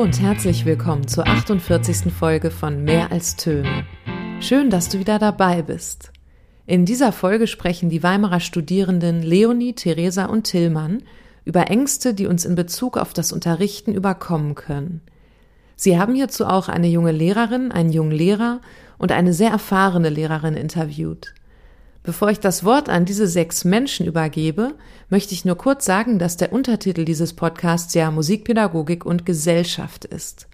Hallo und herzlich willkommen zur 48. Folge von Mehr als Töne. Schön, dass du wieder dabei bist. In dieser Folge sprechen die Weimarer Studierenden Leonie, Theresa und Tillmann über Ängste, die uns in Bezug auf das Unterrichten überkommen können. Sie haben hierzu auch eine junge Lehrerin, einen jungen Lehrer und eine sehr erfahrene Lehrerin interviewt. Bevor ich das Wort an diese sechs Menschen übergebe, möchte ich nur kurz sagen, dass der Untertitel dieses Podcasts ja Musikpädagogik und Gesellschaft ist.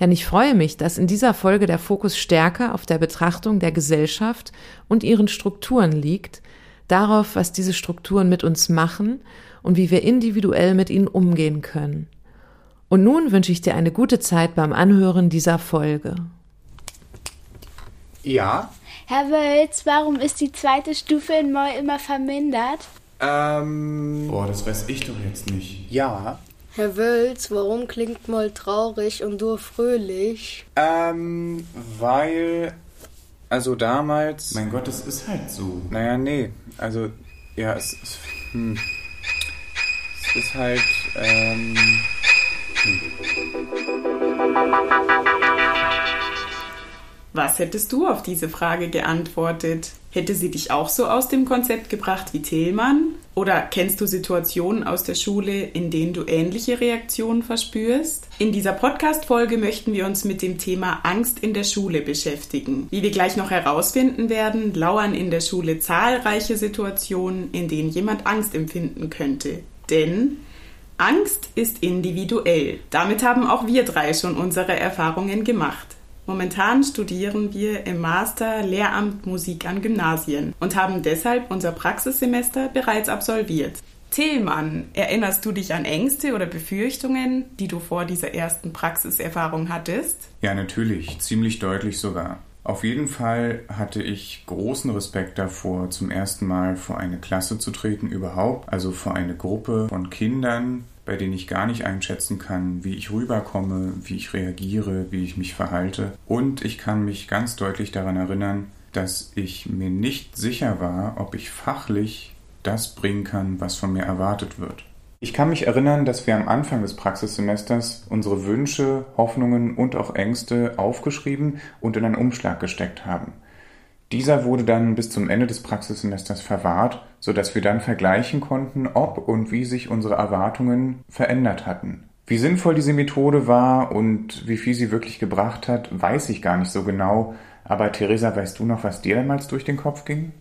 Denn ich freue mich, dass in dieser Folge der Fokus stärker auf der Betrachtung der Gesellschaft und ihren Strukturen liegt, darauf, was diese Strukturen mit uns machen und wie wir individuell mit ihnen umgehen können. Und nun wünsche ich dir eine gute Zeit beim Anhören dieser Folge. Ja, Herr Wölz, warum ist die zweite Stufe in Moll immer vermindert? ähm, Boah, das weiß ich doch jetzt nicht. ja, Herr Wölz, warum klingt mal traurig und du fröhlich? ähm, weil, also damals, Mein Gott, es ist halt so. naja, nee, also, ja, es ist, hm, es ist halt, ähm, Was hättest du auf diese Frage geantwortet? Hätte sie dich auch so aus dem Konzept gebracht wie Tillmann? Oder kennst du Situationen aus der Schule, in denen du ähnliche Reaktionen verspürst? In dieser Podcast-Folge möchten wir uns mit dem Thema Angst in der Schule beschäftigen. Wie wir gleich noch herausfinden werden, lauern in der Schule zahlreiche Situationen, in denen jemand Angst empfinden könnte. Denn Angst ist individuell. Damit haben auch wir drei schon unsere Erfahrungen gemacht. Momentan studieren wir im Master Lehramt Musik an Gymnasien und haben deshalb unser Praxissemester bereits absolviert. Tillmann, erinnerst du dich an Ängste oder Befürchtungen, die du vor dieser ersten Praxiserfahrung hattest? Ja, natürlich, ziemlich deutlich sogar. Auf jeden Fall hatte ich großen Respekt davor, zum ersten Mal vor eine Klasse zu treten überhaupt, also vor eine Gruppe von Kindern, bei denen ich gar nicht einschätzen kann, wie ich rüberkomme, wie ich reagiere, wie ich mich verhalte. Und ich kann mich ganz deutlich daran erinnern, dass ich mir nicht sicher war, ob ich fachlich das bringen kann, was von mir erwartet wird. Ich kann mich erinnern, dass wir am Anfang des Praxissemesters unsere Wünsche, Hoffnungen und auch Ängste aufgeschrieben und in einen Umschlag gesteckt haben. Dieser wurde dann bis zum Ende des Praxissemesters verwahrt, sodass wir dann vergleichen konnten, ob und wie sich unsere Erwartungen verändert hatten. Wie sinnvoll diese Methode war und wie viel sie wirklich gebracht hat, weiß ich gar nicht so genau. Aber Theresa, weißt du noch, was dir damals durch den Kopf ging?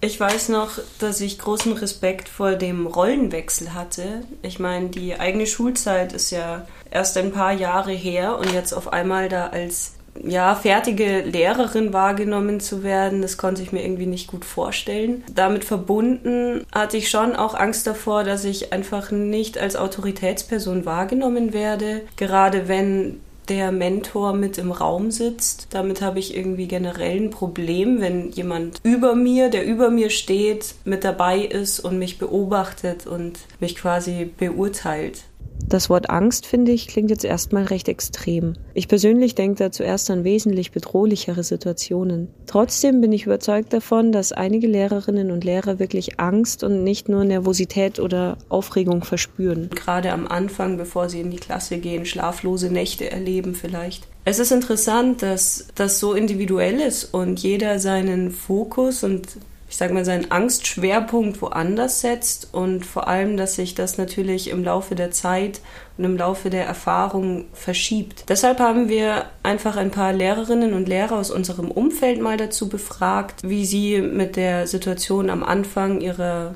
Ich weiß noch, dass ich großen Respekt vor dem Rollenwechsel hatte. Ich meine, die eigene Schulzeit ist ja erst ein paar Jahre her und jetzt auf einmal da als ja, fertige Lehrerin wahrgenommen zu werden, das konnte ich mir irgendwie nicht gut vorstellen. Damit verbunden hatte ich schon auch Angst davor, dass ich einfach nicht als Autoritätsperson wahrgenommen werde, gerade wenn der Mentor mit im Raum sitzt. Damit habe ich irgendwie generell ein Problem, wenn jemand über mir, der über mir steht, mit dabei ist und mich beobachtet und mich quasi beurteilt. Das Wort Angst, finde ich, klingt jetzt erstmal recht extrem. Ich persönlich denke da zuerst an wesentlich bedrohlichere Situationen. Trotzdem bin ich überzeugt davon, dass einige Lehrerinnen und Lehrer wirklich Angst und nicht nur Nervosität oder Aufregung verspüren. Gerade am Anfang, bevor sie in die Klasse gehen, schlaflose Nächte erleben vielleicht. Es ist interessant, dass das so individuell ist und jeder seinen Fokus und ich sage mal, seinen Angstschwerpunkt woanders setzt und vor allem, dass sich das natürlich im Laufe der Zeit und im Laufe der Erfahrung verschiebt. Deshalb haben wir einfach ein paar Lehrerinnen und Lehrer aus unserem Umfeld mal dazu befragt, wie sie mit der Situation am Anfang ihrer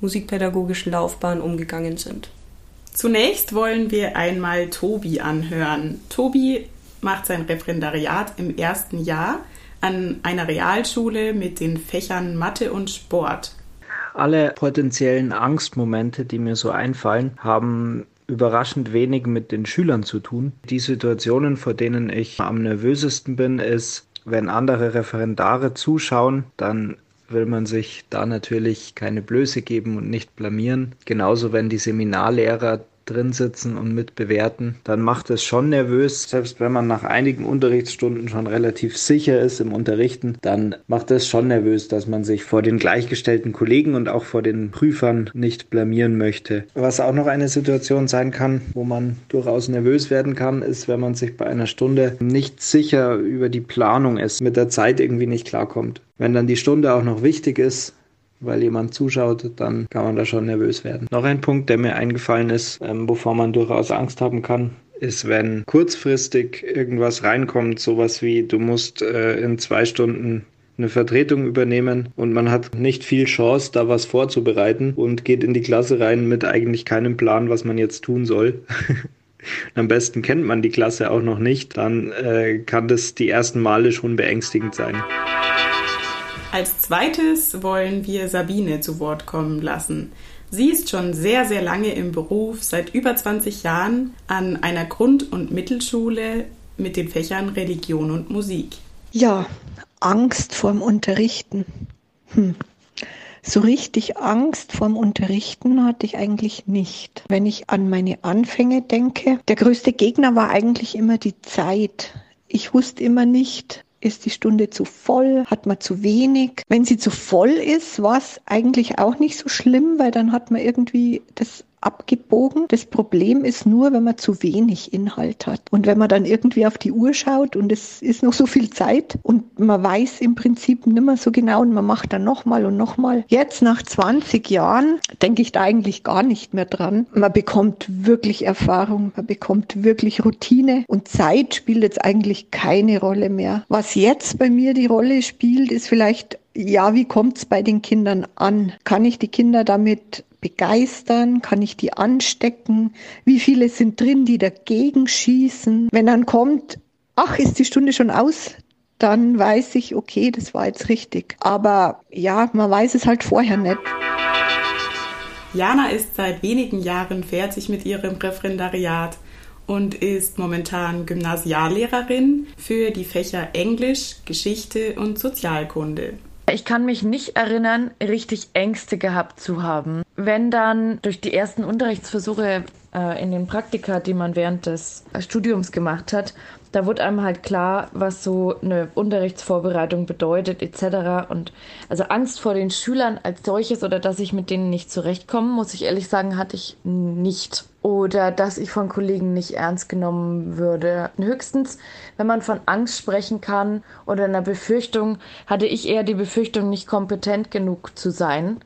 musikpädagogischen Laufbahn umgegangen sind. Zunächst wollen wir einmal Tobi anhören. Tobi macht sein Referendariat im ersten Jahr an einer Realschule mit den Fächern Mathe und Sport. Alle potenziellen Angstmomente, die mir so einfallen, haben überraschend wenig mit den Schülern zu tun. Die Situationen, vor denen ich am nervösesten bin, ist, wenn andere Referendare zuschauen, dann will man sich da natürlich keine Blöße geben und nicht blamieren. Genauso wenn die Seminarlehrer drin sitzen und mit bewerten, dann macht es schon nervös. Selbst wenn man nach einigen Unterrichtsstunden schon relativ sicher ist im Unterrichten, dann macht es schon nervös, dass man sich vor den gleichgestellten Kollegen und auch vor den Prüfern nicht blamieren möchte. Was auch noch eine Situation sein kann, wo man durchaus nervös werden kann, ist, wenn man sich bei einer Stunde nicht sicher über die Planung ist, mit der Zeit irgendwie nicht klarkommt. Wenn dann die Stunde auch noch wichtig ist, weil jemand zuschaut, dann kann man da schon nervös werden. Noch ein Punkt, der mir eingefallen ist, ähm, wovor man durchaus Angst haben kann, ist, wenn kurzfristig irgendwas reinkommt, sowas wie du musst äh, in zwei Stunden eine Vertretung übernehmen und man hat nicht viel Chance, da was vorzubereiten und geht in die Klasse rein mit eigentlich keinem Plan, was man jetzt tun soll. Am besten kennt man die Klasse auch noch nicht, dann äh, kann das die ersten Male schon beängstigend sein. Als zweites wollen wir Sabine zu Wort kommen lassen. Sie ist schon sehr, sehr lange im Beruf, seit über 20 Jahren an einer Grund- und Mittelschule mit den Fächern Religion und Musik. Ja, Angst vorm Unterrichten. Hm. So richtig Angst vorm Unterrichten hatte ich eigentlich nicht. Wenn ich an meine Anfänge denke, der größte Gegner war eigentlich immer die Zeit. Ich wusste immer nicht, ist die Stunde zu voll? Hat man zu wenig? Wenn sie zu voll ist, war es eigentlich auch nicht so schlimm, weil dann hat man irgendwie das abgebogen. Das Problem ist nur, wenn man zu wenig Inhalt hat. Und wenn man dann irgendwie auf die Uhr schaut und es ist noch so viel Zeit und man weiß im Prinzip nicht mehr so genau und man macht dann nochmal und nochmal. Jetzt nach 20 Jahren denke ich da eigentlich gar nicht mehr dran. Man bekommt wirklich Erfahrung, man bekommt wirklich Routine und Zeit spielt jetzt eigentlich keine Rolle mehr. Was jetzt bei mir die Rolle spielt, ist vielleicht ja, wie kommt es bei den Kindern an? Kann ich die Kinder damit begeistern? Kann ich die anstecken? Wie viele sind drin, die dagegen schießen? Wenn dann kommt, ach, ist die Stunde schon aus? Dann weiß ich, okay, das war jetzt richtig. Aber ja, man weiß es halt vorher nicht. Jana ist seit wenigen Jahren fertig mit ihrem Referendariat und ist momentan Gymnasiallehrerin für die Fächer Englisch, Geschichte und Sozialkunde. Ich kann mich nicht erinnern, richtig Ängste gehabt zu haben. Wenn dann durch die ersten Unterrichtsversuche äh, in den Praktika, die man während des Studiums gemacht hat, da wurde einem halt klar, was so eine Unterrichtsvorbereitung bedeutet etc. Und also Angst vor den Schülern als solches oder dass ich mit denen nicht zurechtkomme, muss ich ehrlich sagen, hatte ich nicht. Oder dass ich von Kollegen nicht ernst genommen würde. Höchstens, wenn man von Angst sprechen kann oder einer Befürchtung, hatte ich eher die Befürchtung, nicht kompetent genug zu sein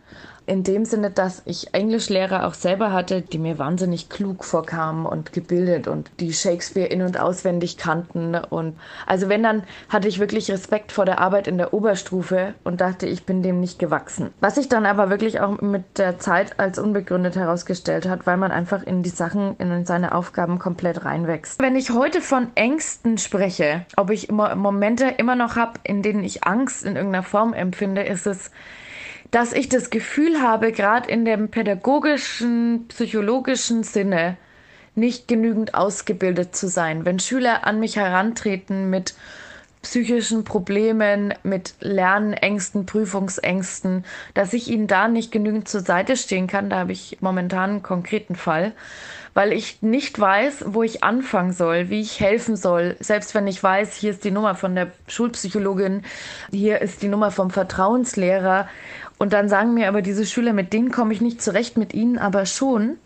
in dem Sinne, dass ich Englischlehrer auch selber hatte, die mir wahnsinnig klug vorkamen und gebildet und die Shakespeare in- und auswendig kannten. Und also wenn, dann hatte ich wirklich Respekt vor der Arbeit in der Oberstufe und dachte, ich bin dem nicht gewachsen. Was sich dann aber wirklich auch mit der Zeit als unbegründet herausgestellt hat, weil man einfach in die Sachen, in seine Aufgaben komplett reinwächst. Wenn ich heute von Ängsten spreche, ob ich immer Momente immer noch habe, in denen ich Angst in irgendeiner Form empfinde, ist es dass ich das Gefühl habe, gerade in dem pädagogischen, psychologischen Sinne nicht genügend ausgebildet zu sein. Wenn Schüler an mich herantreten mit psychischen Problemen, mit Lernängsten, Prüfungsängsten, dass ich ihnen da nicht genügend zur Seite stehen kann. Da habe ich momentan einen konkreten Fall, weil ich nicht weiß, wo ich anfangen soll, wie ich helfen soll. Selbst wenn ich weiß, hier ist die Nummer von der Schulpsychologin, hier ist die Nummer vom Vertrauenslehrer und dann sagen mir aber diese Schüler, mit denen komme ich nicht zurecht, mit ihnen aber schon,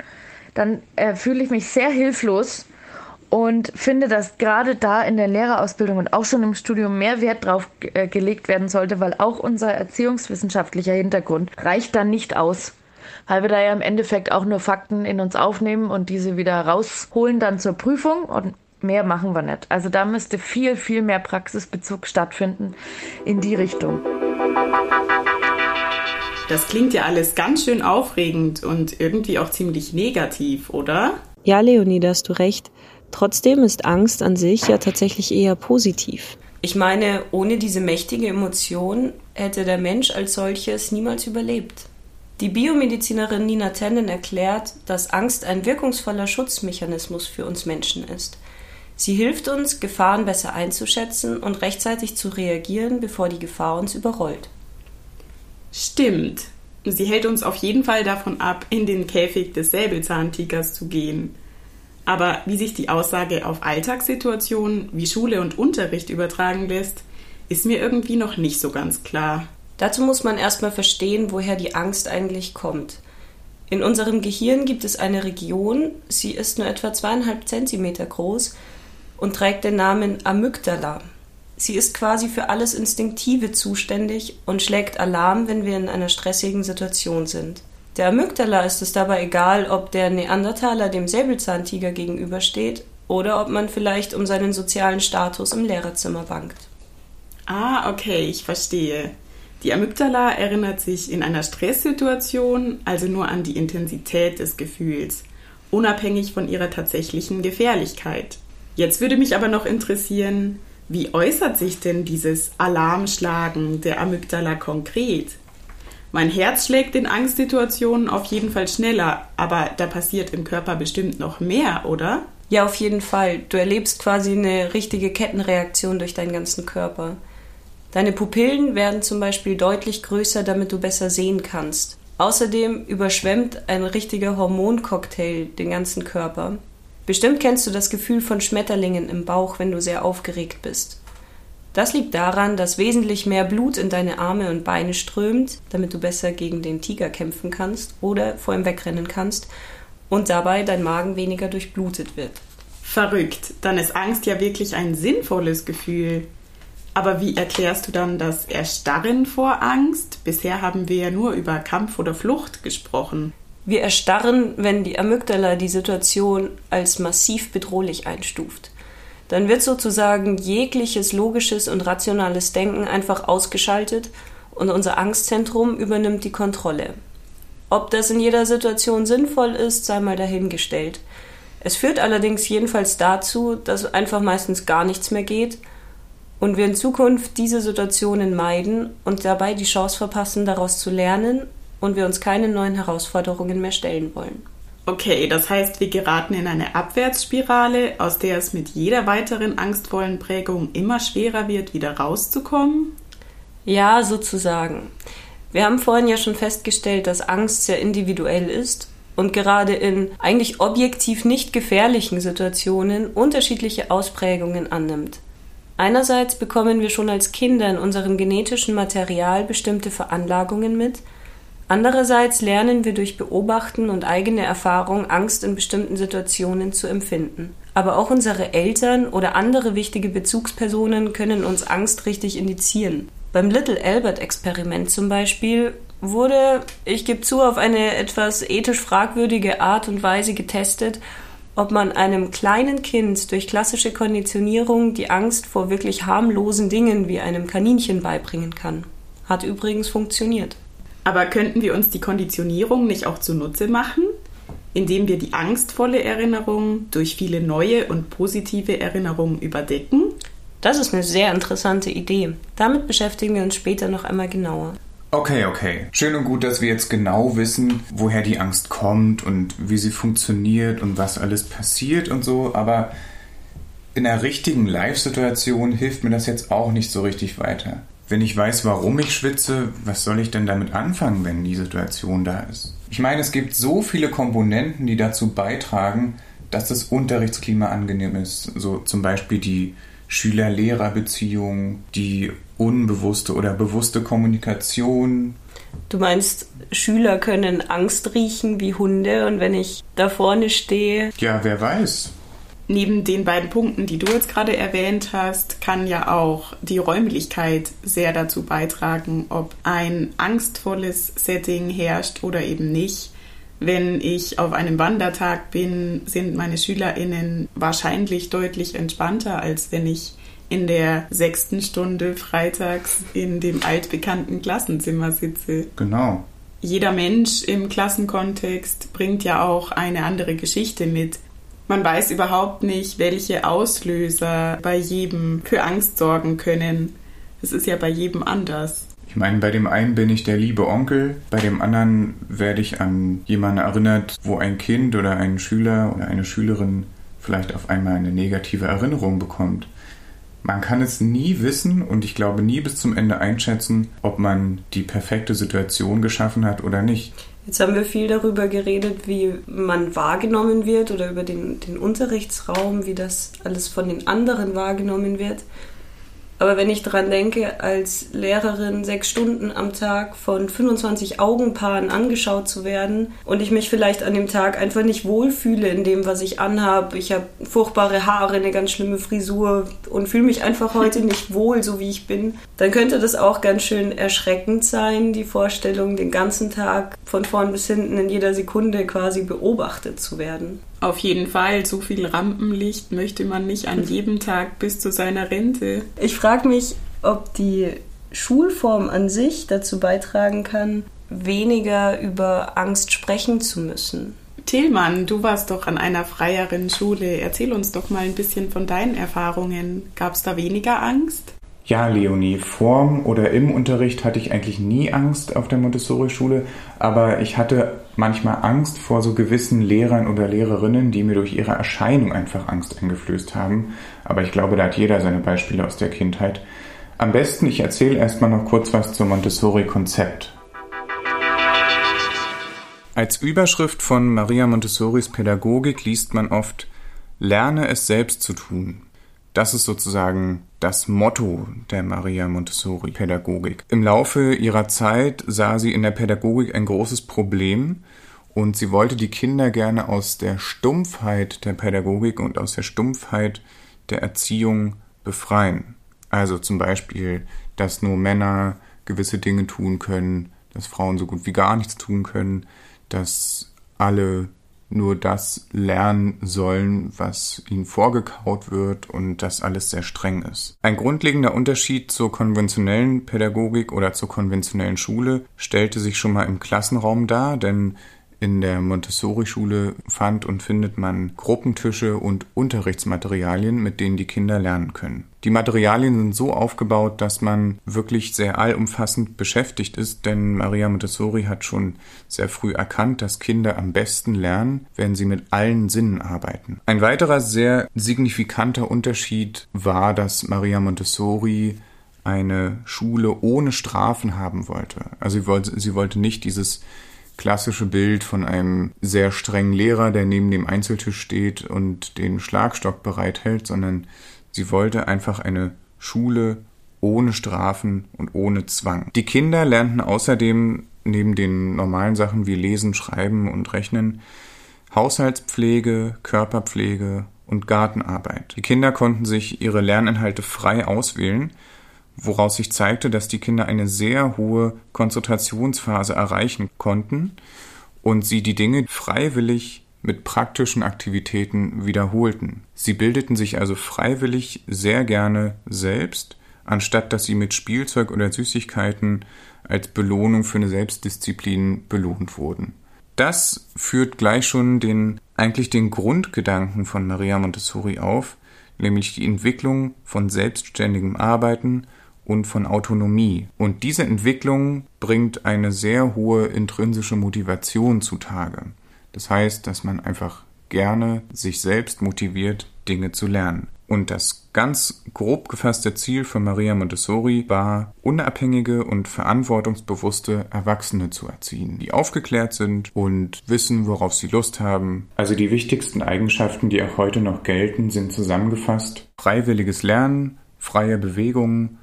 dann äh, fühle ich mich sehr hilflos und finde, dass gerade da in der Lehrerausbildung und auch schon im Studium mehr Wert drauf äh, gelegt werden sollte, weil auch unser erziehungswissenschaftlicher Hintergrund reicht dann nicht aus. Weil wir da ja im Endeffekt auch nur Fakten in uns aufnehmen und diese wieder rausholen dann zur Prüfung und mehr machen wir nicht. Also da müsste viel, viel mehr Praxisbezug stattfinden in die Richtung. Das klingt ja alles ganz schön aufregend und irgendwie auch ziemlich negativ, oder? Ja, Leonie, da hast du recht. Trotzdem ist Angst an sich ja tatsächlich eher positiv. Ich meine, ohne diese mächtige Emotion hätte der Mensch als solches niemals überlebt. Die Biomedizinerin Nina Tenden erklärt, dass Angst ein wirkungsvoller Schutzmechanismus für uns Menschen ist. Sie hilft uns, Gefahren besser einzuschätzen und rechtzeitig zu reagieren, bevor die Gefahr uns überrollt. Stimmt. Sie hält uns auf jeden Fall davon ab, in den Käfig des Säbelzahntigers zu gehen. Aber wie sich die Aussage auf Alltagssituationen wie Schule und Unterricht übertragen lässt, ist mir irgendwie noch nicht so ganz klar. Dazu muss man erstmal verstehen, woher die Angst eigentlich kommt. In unserem Gehirn gibt es eine Region, sie ist nur etwa zweieinhalb Zentimeter groß und trägt den Namen Amygdala. Sie ist quasi für alles Instinktive zuständig und schlägt Alarm, wenn wir in einer stressigen Situation sind. Der Amygdala ist es dabei egal, ob der Neandertaler dem Säbelzahntiger gegenübersteht oder ob man vielleicht um seinen sozialen Status im Lehrerzimmer bangt. Ah, okay, ich verstehe. Die Amygdala erinnert sich in einer Stresssituation also nur an die Intensität des Gefühls, unabhängig von ihrer tatsächlichen Gefährlichkeit. Jetzt würde mich aber noch interessieren, wie äußert sich denn dieses Alarmschlagen der Amygdala konkret? Mein Herz schlägt in Angstsituationen auf jeden Fall schneller, aber da passiert im Körper bestimmt noch mehr, oder? Ja, auf jeden Fall. Du erlebst quasi eine richtige Kettenreaktion durch deinen ganzen Körper. Deine Pupillen werden zum Beispiel deutlich größer, damit du besser sehen kannst. Außerdem überschwemmt ein richtiger Hormoncocktail den ganzen Körper. Bestimmt kennst du das Gefühl von Schmetterlingen im Bauch, wenn du sehr aufgeregt bist. Das liegt daran, dass wesentlich mehr Blut in deine Arme und Beine strömt, damit du besser gegen den Tiger kämpfen kannst oder vor ihm wegrennen kannst und dabei dein Magen weniger durchblutet wird. Verrückt, dann ist Angst ja wirklich ein sinnvolles Gefühl. Aber wie erklärst du dann das Erstarren vor Angst? Bisher haben wir ja nur über Kampf oder Flucht gesprochen. Wir erstarren, wenn die Amygdala die Situation als massiv bedrohlich einstuft dann wird sozusagen jegliches logisches und rationales Denken einfach ausgeschaltet und unser Angstzentrum übernimmt die Kontrolle. Ob das in jeder Situation sinnvoll ist, sei mal dahingestellt. Es führt allerdings jedenfalls dazu, dass einfach meistens gar nichts mehr geht und wir in Zukunft diese Situationen meiden und dabei die Chance verpassen, daraus zu lernen und wir uns keine neuen Herausforderungen mehr stellen wollen. Okay, das heißt, wir geraten in eine Abwärtsspirale, aus der es mit jeder weiteren angstvollen Prägung immer schwerer wird, wieder rauszukommen? Ja, sozusagen. Wir haben vorhin ja schon festgestellt, dass Angst sehr individuell ist und gerade in eigentlich objektiv nicht gefährlichen Situationen unterschiedliche Ausprägungen annimmt. Einerseits bekommen wir schon als Kinder in unserem genetischen Material bestimmte Veranlagungen mit, Andererseits lernen wir durch Beobachten und eigene Erfahrung, Angst in bestimmten Situationen zu empfinden. Aber auch unsere Eltern oder andere wichtige Bezugspersonen können uns Angst richtig indizieren. Beim Little Albert-Experiment zum Beispiel wurde, ich gebe zu, auf eine etwas ethisch fragwürdige Art und Weise getestet, ob man einem kleinen Kind durch klassische Konditionierung die Angst vor wirklich harmlosen Dingen wie einem Kaninchen beibringen kann. Hat übrigens funktioniert. Aber könnten wir uns die Konditionierung nicht auch zunutze machen, indem wir die angstvolle Erinnerung durch viele neue und positive Erinnerungen überdecken? Das ist eine sehr interessante Idee. Damit beschäftigen wir uns später noch einmal genauer. Okay, okay. Schön und gut, dass wir jetzt genau wissen, woher die Angst kommt und wie sie funktioniert und was alles passiert und so, aber in einer richtigen Live-Situation hilft mir das jetzt auch nicht so richtig weiter. Wenn ich weiß, warum ich schwitze, was soll ich denn damit anfangen, wenn die Situation da ist? Ich meine, es gibt so viele Komponenten, die dazu beitragen, dass das Unterrichtsklima angenehm ist. So zum Beispiel die Schüler-Lehrer-Beziehung, die unbewusste oder bewusste Kommunikation. Du meinst, Schüler können Angst riechen wie Hunde und wenn ich da vorne stehe. Ja, wer weiß neben den beiden Punkten, die du jetzt gerade erwähnt hast, kann ja auch die Räumlichkeit sehr dazu beitragen, ob ein angstvolles Setting herrscht oder eben nicht. Wenn ich auf einem Wandertag bin, sind meine SchülerInnen wahrscheinlich deutlich entspannter, als wenn ich in der sechsten Stunde freitags in dem altbekannten Klassenzimmer sitze. Genau. Jeder Mensch im Klassenkontext bringt ja auch eine andere Geschichte mit. Man weiß überhaupt nicht, welche Auslöser bei jedem für Angst sorgen können. Es ist ja bei jedem anders. Ich meine, bei dem einen bin ich der liebe Onkel, bei dem anderen werde ich an jemanden erinnert, wo ein Kind oder ein Schüler oder eine Schülerin vielleicht auf einmal eine negative Erinnerung bekommt. Man kann es nie wissen und ich glaube nie bis zum Ende einschätzen, ob man die perfekte Situation geschaffen hat oder nicht. Jetzt haben wir viel darüber geredet, wie man wahrgenommen wird oder über den, den Unterrichtsraum, wie das alles von den anderen wahrgenommen wird. Aber wenn ich daran denke, als Lehrerin sechs Stunden am Tag von 25 Augenpaaren angeschaut zu werden und ich mich vielleicht an dem Tag einfach nicht wohlfühle in dem, was ich anhabe, ich habe furchtbare Haare, eine ganz schlimme Frisur und fühle mich einfach heute nicht wohl, so wie ich bin, dann könnte das auch ganz schön erschreckend sein, die Vorstellung, den ganzen Tag von vorn bis hinten in jeder Sekunde quasi beobachtet zu werden. Auf jeden Fall, so viel Rampenlicht möchte man nicht an jedem Tag bis zu seiner Rente. Ich frage mich, ob die Schulform an sich dazu beitragen kann, weniger über Angst sprechen zu müssen. Tillmann, du warst doch an einer freieren Schule. Erzähl uns doch mal ein bisschen von deinen Erfahrungen. Gab es da weniger Angst? Ja, Leonie, vorm oder im Unterricht hatte ich eigentlich nie Angst auf der Montessori-Schule, aber ich hatte manchmal Angst vor so gewissen Lehrern oder Lehrerinnen, die mir durch ihre Erscheinung einfach Angst eingeflößt haben. Aber ich glaube, da hat jeder seine Beispiele aus der Kindheit. Am besten, ich erzähle erstmal noch kurz was zum Montessori-Konzept. Als Überschrift von Maria Montessoris Pädagogik liest man oft Lerne es selbst zu tun. Das ist sozusagen das Motto der Maria Montessori Pädagogik. Im Laufe ihrer Zeit sah sie in der Pädagogik ein großes Problem und sie wollte die Kinder gerne aus der Stumpfheit der Pädagogik und aus der Stumpfheit der Erziehung befreien. Also zum Beispiel, dass nur Männer gewisse Dinge tun können, dass Frauen so gut wie gar nichts tun können, dass alle nur das lernen sollen, was ihnen vorgekaut wird und das alles sehr streng ist. Ein grundlegender Unterschied zur konventionellen Pädagogik oder zur konventionellen Schule stellte sich schon mal im Klassenraum dar, denn in der Montessori-Schule fand und findet man Gruppentische und Unterrichtsmaterialien, mit denen die Kinder lernen können. Die Materialien sind so aufgebaut, dass man wirklich sehr allumfassend beschäftigt ist, denn Maria Montessori hat schon sehr früh erkannt, dass Kinder am besten lernen, wenn sie mit allen Sinnen arbeiten. Ein weiterer sehr signifikanter Unterschied war, dass Maria Montessori eine Schule ohne Strafen haben wollte. Also sie wollte, sie wollte nicht dieses klassische Bild von einem sehr strengen Lehrer, der neben dem Einzeltisch steht und den Schlagstock bereithält, sondern sie wollte einfach eine Schule ohne Strafen und ohne Zwang. Die Kinder lernten außerdem neben den normalen Sachen wie Lesen, Schreiben und Rechnen Haushaltspflege, Körperpflege und Gartenarbeit. Die Kinder konnten sich ihre Lerninhalte frei auswählen woraus sich zeigte, dass die Kinder eine sehr hohe Konzentrationsphase erreichen konnten und sie die Dinge freiwillig mit praktischen Aktivitäten wiederholten. Sie bildeten sich also freiwillig sehr gerne selbst, anstatt dass sie mit Spielzeug oder Süßigkeiten als Belohnung für eine Selbstdisziplin belohnt wurden. Das führt gleich schon den eigentlich den Grundgedanken von Maria Montessori auf, nämlich die Entwicklung von selbstständigem Arbeiten und von Autonomie. Und diese Entwicklung bringt eine sehr hohe intrinsische Motivation zutage. Das heißt, dass man einfach gerne sich selbst motiviert, Dinge zu lernen. Und das ganz grob gefasste Ziel von Maria Montessori war, unabhängige und verantwortungsbewusste Erwachsene zu erziehen, die aufgeklärt sind und wissen, worauf sie Lust haben. Also die wichtigsten Eigenschaften, die auch heute noch gelten, sind zusammengefasst. Freiwilliges Lernen, freie Bewegung,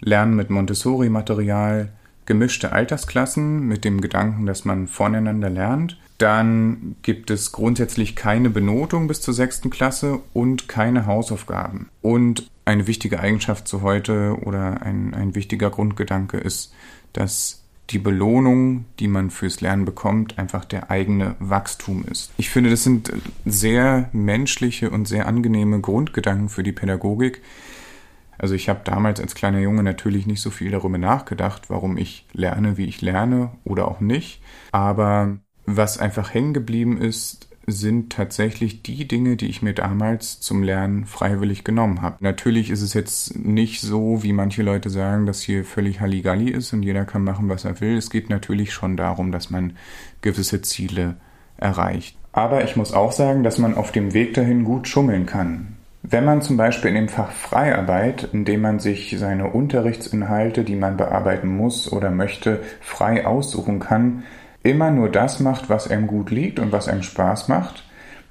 Lernen mit Montessori-Material, gemischte Altersklassen mit dem Gedanken, dass man voneinander lernt. Dann gibt es grundsätzlich keine Benotung bis zur sechsten Klasse und keine Hausaufgaben. Und eine wichtige Eigenschaft zu heute oder ein, ein wichtiger Grundgedanke ist, dass die Belohnung, die man fürs Lernen bekommt, einfach der eigene Wachstum ist. Ich finde, das sind sehr menschliche und sehr angenehme Grundgedanken für die Pädagogik, also ich habe damals als kleiner Junge natürlich nicht so viel darüber nachgedacht, warum ich lerne, wie ich lerne oder auch nicht. Aber was einfach hängen geblieben ist, sind tatsächlich die Dinge, die ich mir damals zum Lernen freiwillig genommen habe. Natürlich ist es jetzt nicht so, wie manche Leute sagen, dass hier völlig Halligalli ist und jeder kann machen, was er will. Es geht natürlich schon darum, dass man gewisse Ziele erreicht. Aber ich muss auch sagen, dass man auf dem Weg dahin gut schummeln kann. Wenn man zum Beispiel in dem Fach Freiarbeit, in dem man sich seine Unterrichtsinhalte, die man bearbeiten muss oder möchte, frei aussuchen kann, immer nur das macht, was einem gut liegt und was einem Spaß macht,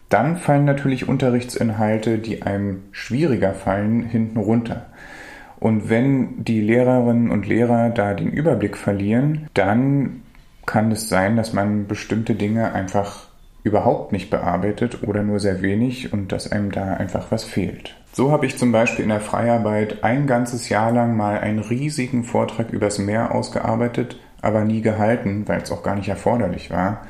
dann fallen natürlich Unterrichtsinhalte, die einem schwieriger fallen, hinten runter. Und wenn die Lehrerinnen und Lehrer da den Überblick verlieren, dann kann es sein, dass man bestimmte Dinge einfach überhaupt nicht bearbeitet oder nur sehr wenig und dass einem da einfach was fehlt. So habe ich zum Beispiel in der Freiarbeit ein ganzes Jahr lang mal einen riesigen Vortrag übers Meer ausgearbeitet, aber nie gehalten, weil es auch gar nicht erforderlich war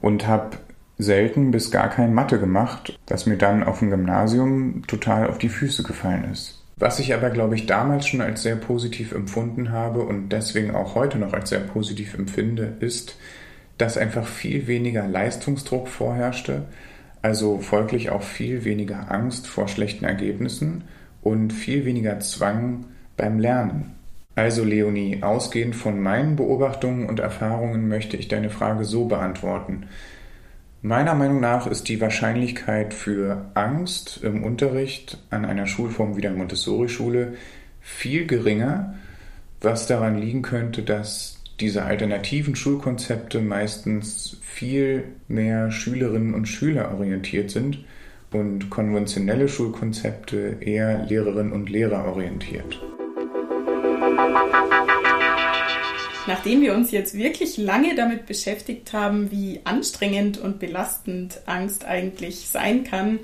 und habe selten bis gar kein Mathe gemacht, was mir dann auf dem Gymnasium total auf die Füße gefallen ist. Was ich aber, glaube ich, damals schon als sehr positiv empfunden habe und deswegen auch heute noch als sehr positiv empfinde, ist, dass einfach viel weniger Leistungsdruck vorherrschte, also folglich auch viel weniger Angst vor schlechten Ergebnissen und viel weniger Zwang beim Lernen. Also Leonie, ausgehend von meinen Beobachtungen und Erfahrungen möchte ich deine Frage so beantworten. Meiner Meinung nach ist die Wahrscheinlichkeit für Angst im Unterricht an einer Schulform wie der Montessori-Schule viel geringer, was daran liegen könnte, dass diese alternativen Schulkonzepte meistens viel mehr Schülerinnen und Schüler orientiert sind und konventionelle Schulkonzepte eher Lehrerinnen und Lehrer orientiert. Nachdem wir uns jetzt wirklich lange damit beschäftigt haben, wie anstrengend und belastend Angst eigentlich sein kann,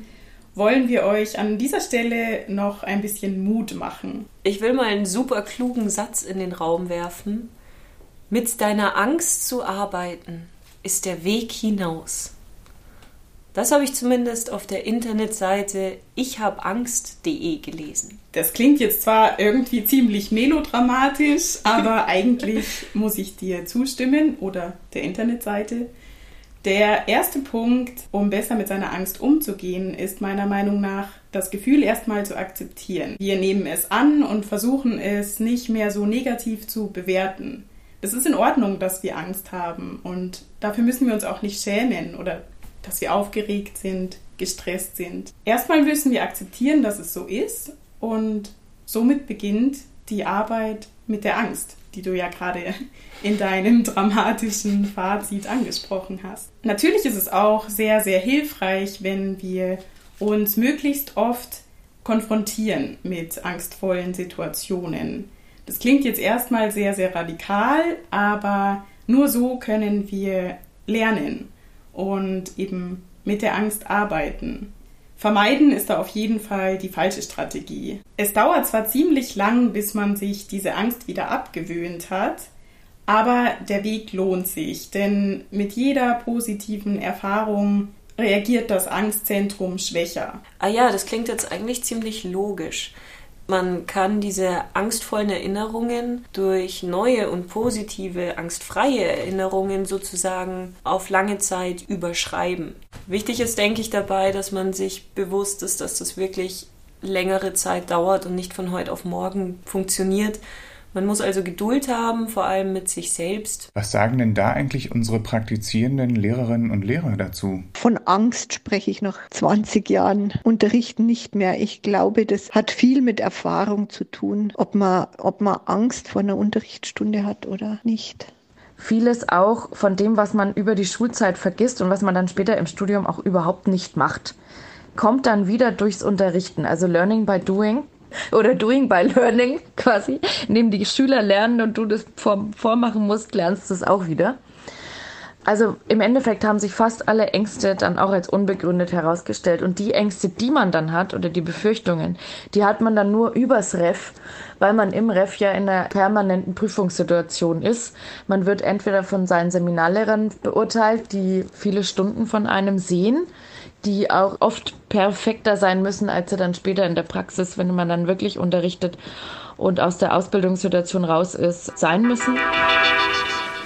wollen wir euch an dieser Stelle noch ein bisschen Mut machen. Ich will mal einen super klugen Satz in den Raum werfen. Mit deiner Angst zu arbeiten ist der Weg hinaus. Das habe ich zumindest auf der Internetseite ichhabangst.de gelesen. Das klingt jetzt zwar irgendwie ziemlich melodramatisch, aber eigentlich muss ich dir zustimmen oder der Internetseite. Der erste Punkt, um besser mit seiner Angst umzugehen, ist meiner Meinung nach das Gefühl erstmal zu akzeptieren. Wir nehmen es an und versuchen es nicht mehr so negativ zu bewerten. Es ist in Ordnung, dass wir Angst haben und dafür müssen wir uns auch nicht schämen oder dass wir aufgeregt sind, gestresst sind. Erstmal müssen wir akzeptieren, dass es so ist und somit beginnt die Arbeit mit der Angst, die du ja gerade in deinem dramatischen Fazit angesprochen hast. Natürlich ist es auch sehr, sehr hilfreich, wenn wir uns möglichst oft konfrontieren mit angstvollen Situationen. Das klingt jetzt erstmal sehr, sehr radikal, aber nur so können wir lernen und eben mit der Angst arbeiten. Vermeiden ist da auf jeden Fall die falsche Strategie. Es dauert zwar ziemlich lang, bis man sich diese Angst wieder abgewöhnt hat, aber der Weg lohnt sich, denn mit jeder positiven Erfahrung reagiert das Angstzentrum schwächer. Ah ja, das klingt jetzt eigentlich ziemlich logisch. Man kann diese angstvollen Erinnerungen durch neue und positive, angstfreie Erinnerungen sozusagen auf lange Zeit überschreiben. Wichtig ist, denke ich, dabei, dass man sich bewusst ist, dass das wirklich längere Zeit dauert und nicht von heute auf morgen funktioniert man muss also Geduld haben, vor allem mit sich selbst. Was sagen denn da eigentlich unsere praktizierenden Lehrerinnen und Lehrer dazu? Von Angst spreche ich nach 20 Jahren Unterrichten nicht mehr. Ich glaube, das hat viel mit Erfahrung zu tun, ob man, ob man Angst vor einer Unterrichtsstunde hat oder nicht vieles auch von dem, was man über die Schulzeit vergisst und was man dann später im Studium auch überhaupt nicht macht, kommt dann wieder durchs Unterrichten, also Learning by Doing oder Doing by Learning quasi, indem die Schüler lernen und du das vormachen musst, lernst du es auch wieder. Also im Endeffekt haben sich fast alle Ängste dann auch als unbegründet herausgestellt. Und die Ängste, die man dann hat oder die Befürchtungen, die hat man dann nur übers Ref, weil man im Ref ja in einer permanenten Prüfungssituation ist. Man wird entweder von seinen Seminarlehrern beurteilt, die viele Stunden von einem sehen, die auch oft perfekter sein müssen, als sie dann später in der Praxis, wenn man dann wirklich unterrichtet und aus der Ausbildungssituation raus ist, sein müssen.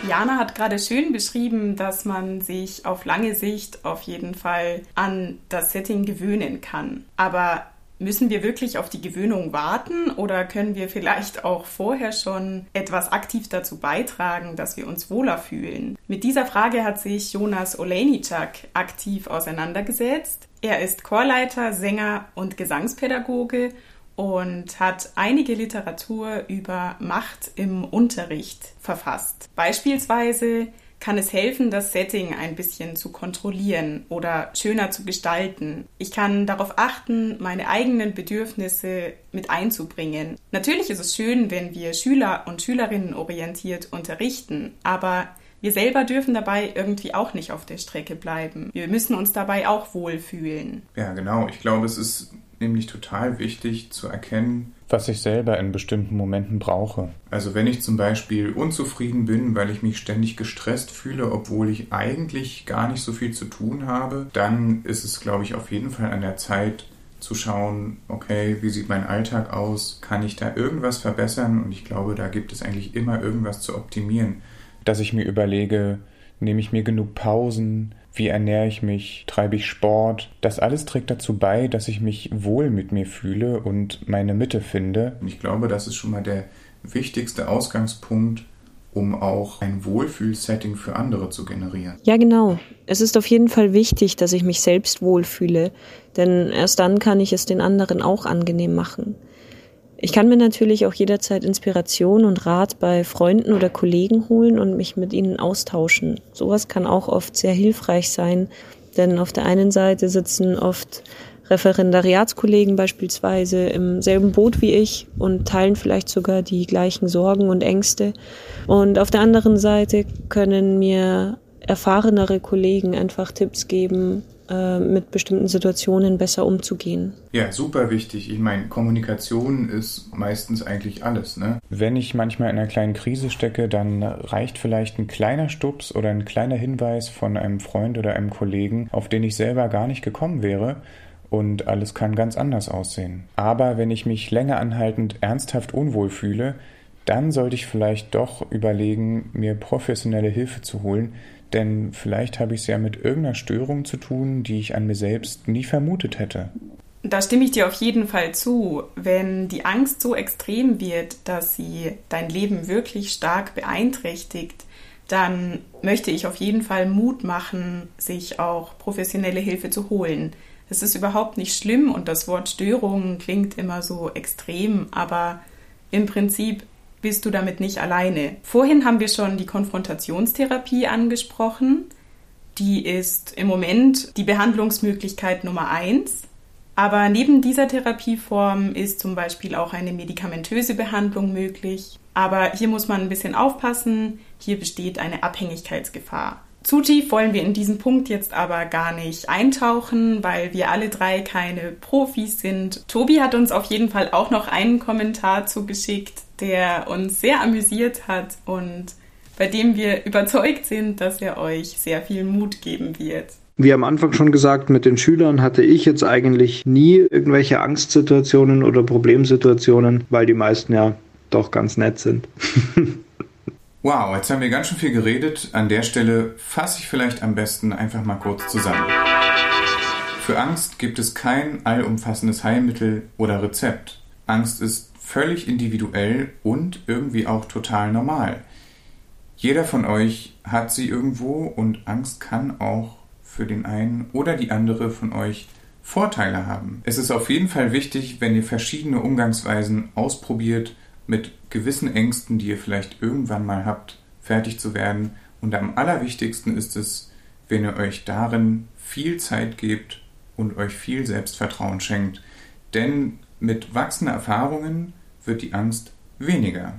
Jana hat gerade schön beschrieben, dass man sich auf lange Sicht auf jeden Fall an das Setting gewöhnen kann. Aber Müssen wir wirklich auf die Gewöhnung warten oder können wir vielleicht auch vorher schon etwas aktiv dazu beitragen, dass wir uns wohler fühlen? Mit dieser Frage hat sich Jonas Olejniczak aktiv auseinandergesetzt. Er ist Chorleiter, Sänger und Gesangspädagoge und hat einige Literatur über Macht im Unterricht verfasst. Beispielsweise kann es helfen, das Setting ein bisschen zu kontrollieren oder schöner zu gestalten. Ich kann darauf achten, meine eigenen Bedürfnisse mit einzubringen. Natürlich ist es schön, wenn wir Schüler und Schülerinnen orientiert unterrichten, aber wir selber dürfen dabei irgendwie auch nicht auf der Strecke bleiben. Wir müssen uns dabei auch wohlfühlen. Ja, genau. Ich glaube, es ist nämlich total wichtig zu erkennen, was ich selber in bestimmten Momenten brauche. Also wenn ich zum Beispiel unzufrieden bin, weil ich mich ständig gestresst fühle, obwohl ich eigentlich gar nicht so viel zu tun habe, dann ist es, glaube ich, auf jeden Fall an der Zeit zu schauen, okay, wie sieht mein Alltag aus? Kann ich da irgendwas verbessern? Und ich glaube, da gibt es eigentlich immer irgendwas zu optimieren. Dass ich mir überlege, nehme ich mir genug Pausen? Wie ernähre ich mich, treibe ich Sport. Das alles trägt dazu bei, dass ich mich wohl mit mir fühle und meine Mitte finde. Und ich glaube, das ist schon mal der wichtigste Ausgangspunkt, um auch ein Wohlfühlsetting für andere zu generieren. Ja, genau. Es ist auf jeden Fall wichtig, dass ich mich selbst wohlfühle, denn erst dann kann ich es den anderen auch angenehm machen. Ich kann mir natürlich auch jederzeit Inspiration und Rat bei Freunden oder Kollegen holen und mich mit ihnen austauschen. Sowas kann auch oft sehr hilfreich sein, denn auf der einen Seite sitzen oft Referendariatskollegen beispielsweise im selben Boot wie ich und teilen vielleicht sogar die gleichen Sorgen und Ängste. Und auf der anderen Seite können mir erfahrenere Kollegen einfach Tipps geben, äh, mit bestimmten Situationen besser umzugehen. Ja, super wichtig. Ich meine, Kommunikation ist meistens eigentlich alles. Ne? Wenn ich manchmal in einer kleinen Krise stecke, dann reicht vielleicht ein kleiner Stups oder ein kleiner Hinweis von einem Freund oder einem Kollegen, auf den ich selber gar nicht gekommen wäre und alles kann ganz anders aussehen. Aber wenn ich mich länger anhaltend ernsthaft unwohl fühle, dann sollte ich vielleicht doch überlegen, mir professionelle Hilfe zu holen, denn vielleicht habe ich es ja mit irgendeiner Störung zu tun, die ich an mir selbst nie vermutet hätte. Da stimme ich dir auf jeden Fall zu. Wenn die Angst so extrem wird, dass sie dein Leben wirklich stark beeinträchtigt, dann möchte ich auf jeden Fall Mut machen, sich auch professionelle Hilfe zu holen. Es ist überhaupt nicht schlimm und das Wort Störung klingt immer so extrem, aber im Prinzip bist du damit nicht alleine. Vorhin haben wir schon die Konfrontationstherapie angesprochen. Die ist im Moment die Behandlungsmöglichkeit Nummer eins. Aber neben dieser Therapieform ist zum Beispiel auch eine medikamentöse Behandlung möglich. Aber hier muss man ein bisschen aufpassen. Hier besteht eine Abhängigkeitsgefahr. Zu tief wollen wir in diesen Punkt jetzt aber gar nicht eintauchen, weil wir alle drei keine Profis sind. Tobi hat uns auf jeden Fall auch noch einen Kommentar zugeschickt, der uns sehr amüsiert hat und bei dem wir überzeugt sind, dass er euch sehr viel Mut geben wird. Wie am Anfang schon gesagt, mit den Schülern hatte ich jetzt eigentlich nie irgendwelche Angstsituationen oder Problemsituationen, weil die meisten ja doch ganz nett sind. Wow, jetzt haben wir ganz schön viel geredet. An der Stelle fasse ich vielleicht am besten einfach mal kurz zusammen. Für Angst gibt es kein allumfassendes Heilmittel oder Rezept. Angst ist völlig individuell und irgendwie auch total normal. Jeder von euch hat sie irgendwo und Angst kann auch für den einen oder die andere von euch Vorteile haben. Es ist auf jeden Fall wichtig, wenn ihr verschiedene Umgangsweisen ausprobiert, mit gewissen Ängsten, die ihr vielleicht irgendwann mal habt, fertig zu werden. Und am allerwichtigsten ist es, wenn ihr euch darin viel Zeit gebt und euch viel Selbstvertrauen schenkt. Denn mit wachsenden Erfahrungen wird die Angst weniger.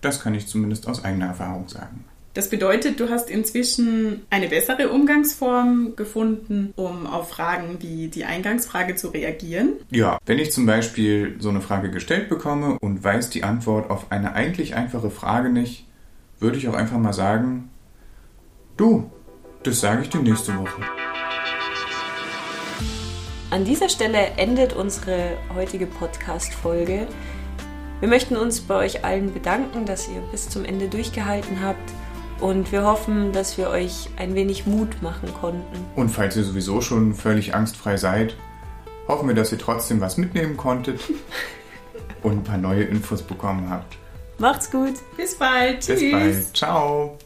Das kann ich zumindest aus eigener Erfahrung sagen. Das bedeutet, du hast inzwischen eine bessere Umgangsform gefunden, um auf Fragen wie die Eingangsfrage zu reagieren? Ja, wenn ich zum Beispiel so eine Frage gestellt bekomme und weiß die Antwort auf eine eigentlich einfache Frage nicht, würde ich auch einfach mal sagen, du, das sage ich dir nächste Woche. An dieser Stelle endet unsere heutige Podcast-Folge. Wir möchten uns bei euch allen bedanken, dass ihr bis zum Ende durchgehalten habt. Und wir hoffen, dass wir euch ein wenig Mut machen konnten. Und falls ihr sowieso schon völlig angstfrei seid, Hoffen wir, dass ihr trotzdem was mitnehmen konntet und ein paar neue Infos bekommen habt. Macht's gut. Bis bald. Bis Tschüss. bald. Ciao.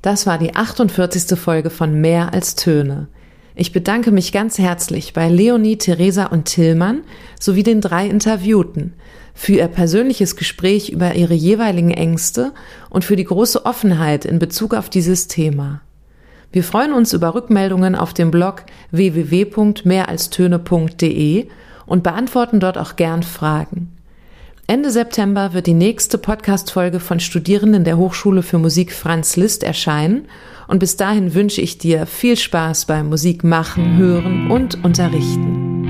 Das war die 48. Folge von Mehr als Töne. Ich bedanke mich ganz herzlich bei Leonie, Theresa und Tillmann sowie den drei Interviewten für ihr persönliches Gespräch über ihre jeweiligen Ängste und für die große Offenheit in Bezug auf dieses Thema. Wir freuen uns über Rückmeldungen auf dem Blog www.mehralstöne.de und beantworten dort auch gern Fragen. Ende September wird die nächste Podcast-Folge von Studierenden der Hochschule für Musik Franz Liszt erscheinen und bis dahin wünsche ich dir viel Spaß beim Musik machen, hören und unterrichten.